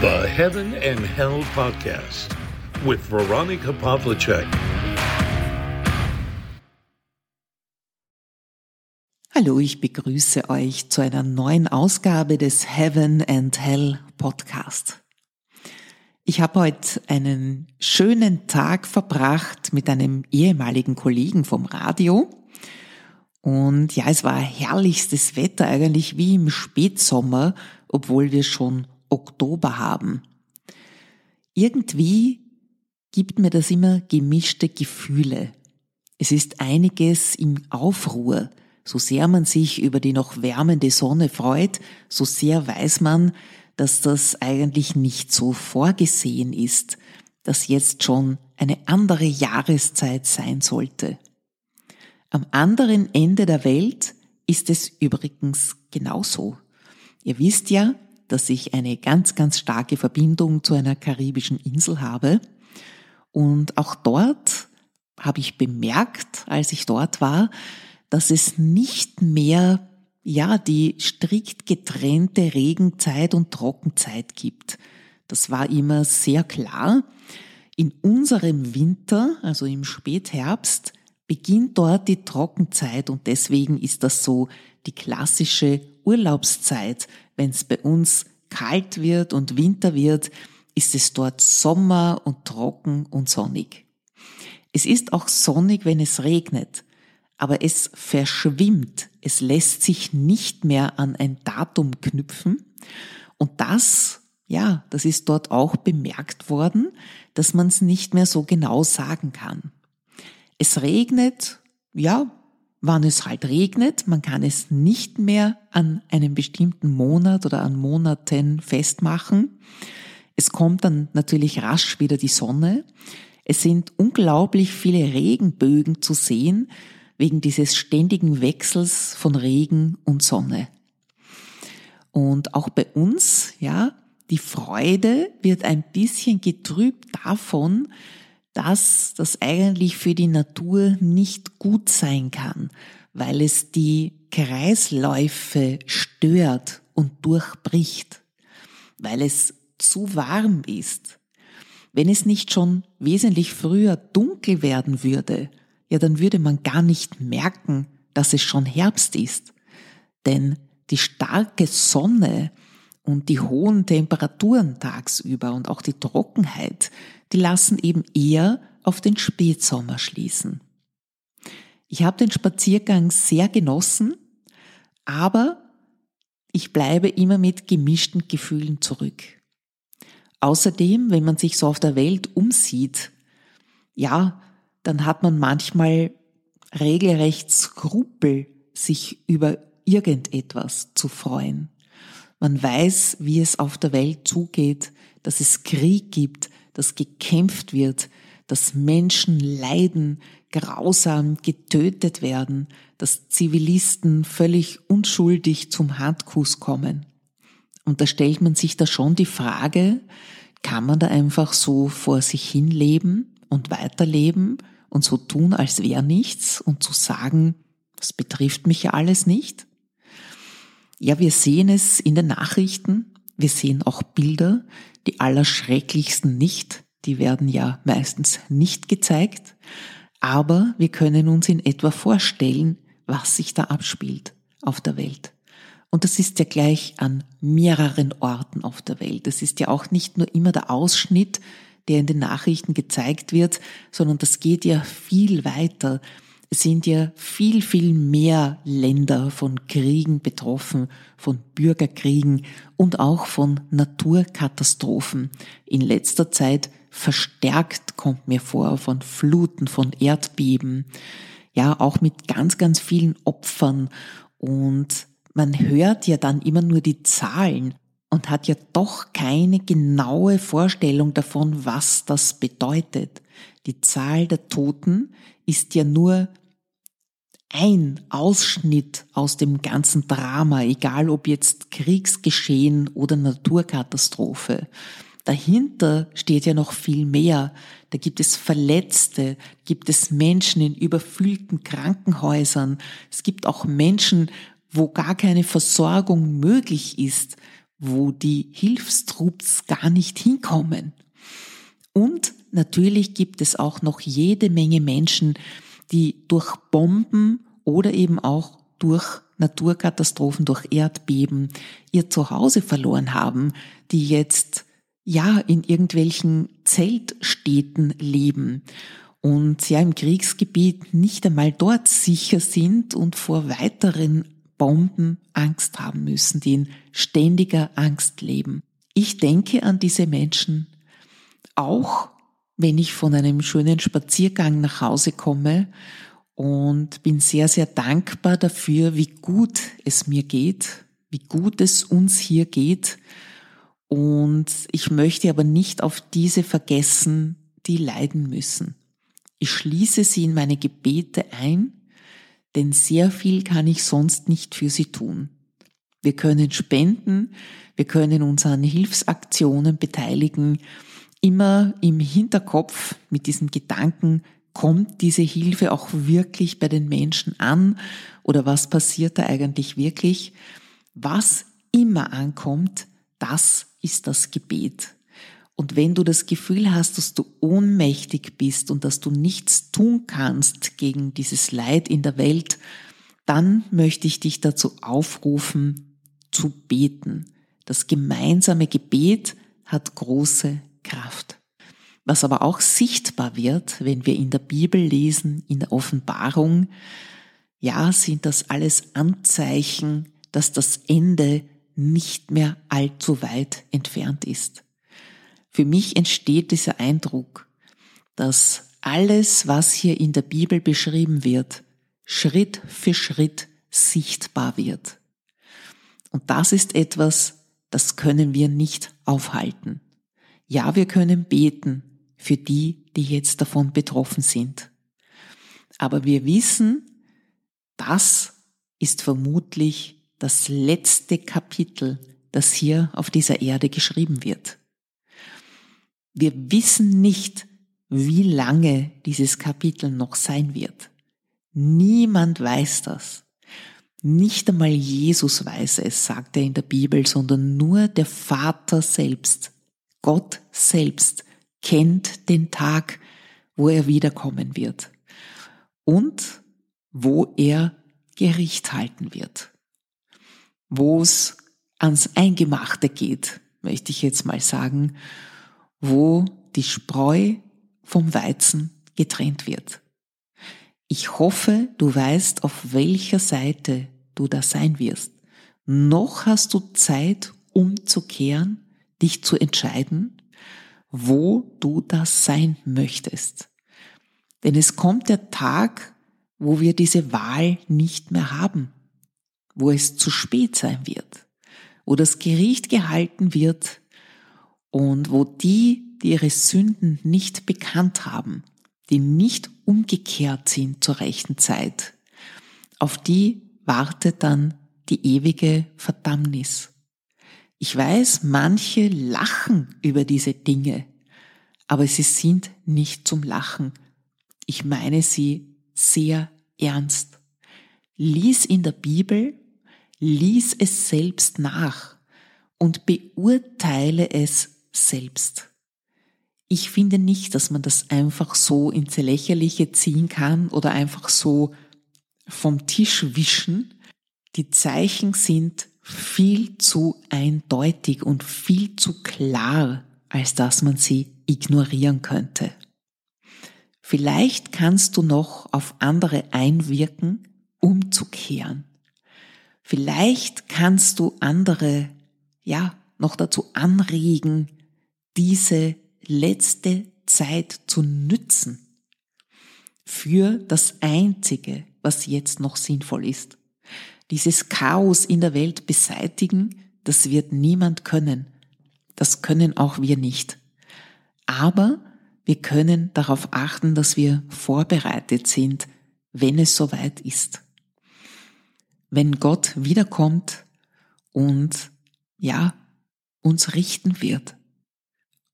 The Heaven and Hell Podcast with Veronica Pavlicek. Hallo, ich begrüße euch zu einer neuen Ausgabe des Heaven and Hell Podcast. Ich habe heute einen schönen Tag verbracht mit einem ehemaligen Kollegen vom Radio. Und ja, es war herrlichstes Wetter eigentlich wie im Spätsommer, obwohl wir schon Oktober haben. Irgendwie gibt mir das immer gemischte Gefühle. Es ist einiges im Aufruhr. So sehr man sich über die noch wärmende Sonne freut, so sehr weiß man, dass das eigentlich nicht so vorgesehen ist, dass jetzt schon eine andere Jahreszeit sein sollte. Am anderen Ende der Welt ist es übrigens genauso. Ihr wisst ja, dass ich eine ganz, ganz starke Verbindung zu einer karibischen Insel habe. Und auch dort habe ich bemerkt, als ich dort war, dass es nicht mehr, ja, die strikt getrennte Regenzeit und Trockenzeit gibt. Das war immer sehr klar. In unserem Winter, also im Spätherbst, beginnt dort die Trockenzeit und deswegen ist das so die klassische Urlaubszeit, wenn es bei uns kalt wird und Winter wird, ist es dort Sommer und trocken und sonnig. Es ist auch sonnig, wenn es regnet, aber es verschwimmt, es lässt sich nicht mehr an ein Datum knüpfen und das, ja, das ist dort auch bemerkt worden, dass man es nicht mehr so genau sagen kann. Es regnet, ja, wann es halt regnet. Man kann es nicht mehr an einem bestimmten Monat oder an Monaten festmachen. Es kommt dann natürlich rasch wieder die Sonne. Es sind unglaublich viele Regenbögen zu sehen wegen dieses ständigen Wechsels von Regen und Sonne. Und auch bei uns, ja, die Freude wird ein bisschen getrübt davon, dass das eigentlich für die Natur nicht gut sein kann, weil es die Kreisläufe stört und durchbricht, weil es zu warm ist. Wenn es nicht schon wesentlich früher dunkel werden würde, ja, dann würde man gar nicht merken, dass es schon Herbst ist. Denn die starke Sonne und die hohen Temperaturen tagsüber und auch die Trockenheit, die lassen eben eher auf den Spätsommer schließen. Ich habe den Spaziergang sehr genossen, aber ich bleibe immer mit gemischten Gefühlen zurück. Außerdem, wenn man sich so auf der Welt umsieht, ja, dann hat man manchmal regelrecht Skrupel, sich über irgendetwas zu freuen. Man weiß, wie es auf der Welt zugeht, dass es Krieg gibt, dass gekämpft wird, dass Menschen leiden, grausam getötet werden, dass Zivilisten völlig unschuldig zum Handkuss kommen. Und da stellt man sich da schon die Frage, kann man da einfach so vor sich hin leben und weiterleben und so tun, als wäre nichts und zu sagen, das betrifft mich ja alles nicht? Ja, wir sehen es in den Nachrichten. Wir sehen auch Bilder, die allerschrecklichsten nicht. Die werden ja meistens nicht gezeigt. Aber wir können uns in etwa vorstellen, was sich da abspielt auf der Welt. Und das ist ja gleich an mehreren Orten auf der Welt. Das ist ja auch nicht nur immer der Ausschnitt, der in den Nachrichten gezeigt wird, sondern das geht ja viel weiter sind ja viel, viel mehr Länder von Kriegen betroffen, von Bürgerkriegen und auch von Naturkatastrophen. In letzter Zeit verstärkt kommt mir vor von Fluten, von Erdbeben, ja, auch mit ganz, ganz vielen Opfern und man hört ja dann immer nur die Zahlen und hat ja doch keine genaue Vorstellung davon, was das bedeutet. Die Zahl der Toten ist ja nur ein Ausschnitt aus dem ganzen Drama, egal ob jetzt Kriegsgeschehen oder Naturkatastrophe. Dahinter steht ja noch viel mehr. Da gibt es Verletzte, gibt es Menschen in überfüllten Krankenhäusern. Es gibt auch Menschen, wo gar keine Versorgung möglich ist, wo die Hilfstrupps gar nicht hinkommen. Und natürlich gibt es auch noch jede Menge Menschen, die durch Bomben oder eben auch durch Naturkatastrophen, durch Erdbeben ihr Zuhause verloren haben, die jetzt ja in irgendwelchen Zeltstädten leben und ja im Kriegsgebiet nicht einmal dort sicher sind und vor weiteren Bomben Angst haben müssen, die in ständiger Angst leben. Ich denke an diese Menschen auch, wenn ich von einem schönen Spaziergang nach Hause komme und bin sehr, sehr dankbar dafür, wie gut es mir geht, wie gut es uns hier geht. Und ich möchte aber nicht auf diese vergessen, die leiden müssen. Ich schließe sie in meine Gebete ein, denn sehr viel kann ich sonst nicht für sie tun. Wir können spenden, wir können uns an Hilfsaktionen beteiligen, immer im Hinterkopf mit diesem Gedanken, kommt diese Hilfe auch wirklich bei den Menschen an oder was passiert da eigentlich wirklich? Was immer ankommt, das ist das Gebet. Und wenn du das Gefühl hast, dass du ohnmächtig bist und dass du nichts tun kannst gegen dieses Leid in der Welt, dann möchte ich dich dazu aufrufen, zu beten. Das gemeinsame Gebet hat große Kraft. Was aber auch sichtbar wird, wenn wir in der Bibel lesen, in der Offenbarung, ja, sind das alles Anzeichen, dass das Ende nicht mehr allzu weit entfernt ist. Für mich entsteht dieser Eindruck, dass alles, was hier in der Bibel beschrieben wird, Schritt für Schritt sichtbar wird. Und das ist etwas, das können wir nicht aufhalten. Ja, wir können beten, für die, die jetzt davon betroffen sind. Aber wir wissen, das ist vermutlich das letzte Kapitel, das hier auf dieser Erde geschrieben wird. Wir wissen nicht, wie lange dieses Kapitel noch sein wird. Niemand weiß das. Nicht einmal Jesus weiß es, sagt er in der Bibel, sondern nur der Vater selbst, Gott selbst kennt den Tag, wo er wiederkommen wird und wo er Gericht halten wird. Wo es ans Eingemachte geht, möchte ich jetzt mal sagen, wo die Spreu vom Weizen getrennt wird. Ich hoffe, du weißt, auf welcher Seite du da sein wirst. Noch hast du Zeit, umzukehren, dich zu entscheiden wo du das sein möchtest. Denn es kommt der Tag, wo wir diese Wahl nicht mehr haben, wo es zu spät sein wird, wo das Gericht gehalten wird und wo die, die ihre Sünden nicht bekannt haben, die nicht umgekehrt sind zur rechten Zeit, auf die wartet dann die ewige Verdammnis. Ich weiß, manche lachen über diese Dinge, aber sie sind nicht zum Lachen. Ich meine sie sehr ernst. Lies in der Bibel, lies es selbst nach und beurteile es selbst. Ich finde nicht, dass man das einfach so ins Lächerliche ziehen kann oder einfach so vom Tisch wischen. Die Zeichen sind viel zu eindeutig und viel zu klar, als dass man sie ignorieren könnte. Vielleicht kannst du noch auf andere einwirken, umzukehren. Vielleicht kannst du andere, ja, noch dazu anregen, diese letzte Zeit zu nützen für das Einzige, was jetzt noch sinnvoll ist dieses Chaos in der Welt beseitigen, das wird niemand können. Das können auch wir nicht. Aber wir können darauf achten, dass wir vorbereitet sind, wenn es soweit ist. Wenn Gott wiederkommt und ja, uns richten wird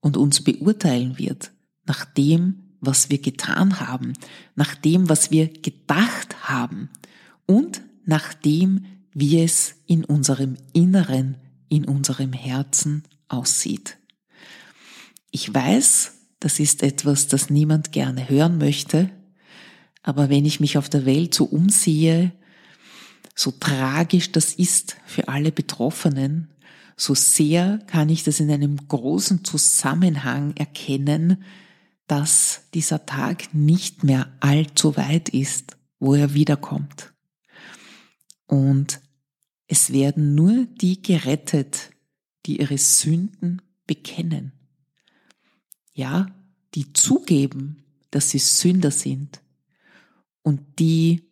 und uns beurteilen wird nach dem, was wir getan haben, nach dem, was wir gedacht haben und nach dem, wie es in unserem Inneren in unserem Herzen aussieht. Ich weiß, das ist etwas, das niemand gerne hören möchte, aber wenn ich mich auf der Welt so umsehe, so tragisch das ist für alle Betroffenen, so sehr kann ich das in einem großen Zusammenhang erkennen, dass dieser Tag nicht mehr allzu weit ist, wo er wiederkommt. Und es werden nur die gerettet, die ihre Sünden bekennen. Ja, die zugeben, dass sie Sünder sind und die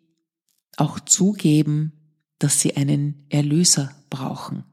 auch zugeben, dass sie einen Erlöser brauchen.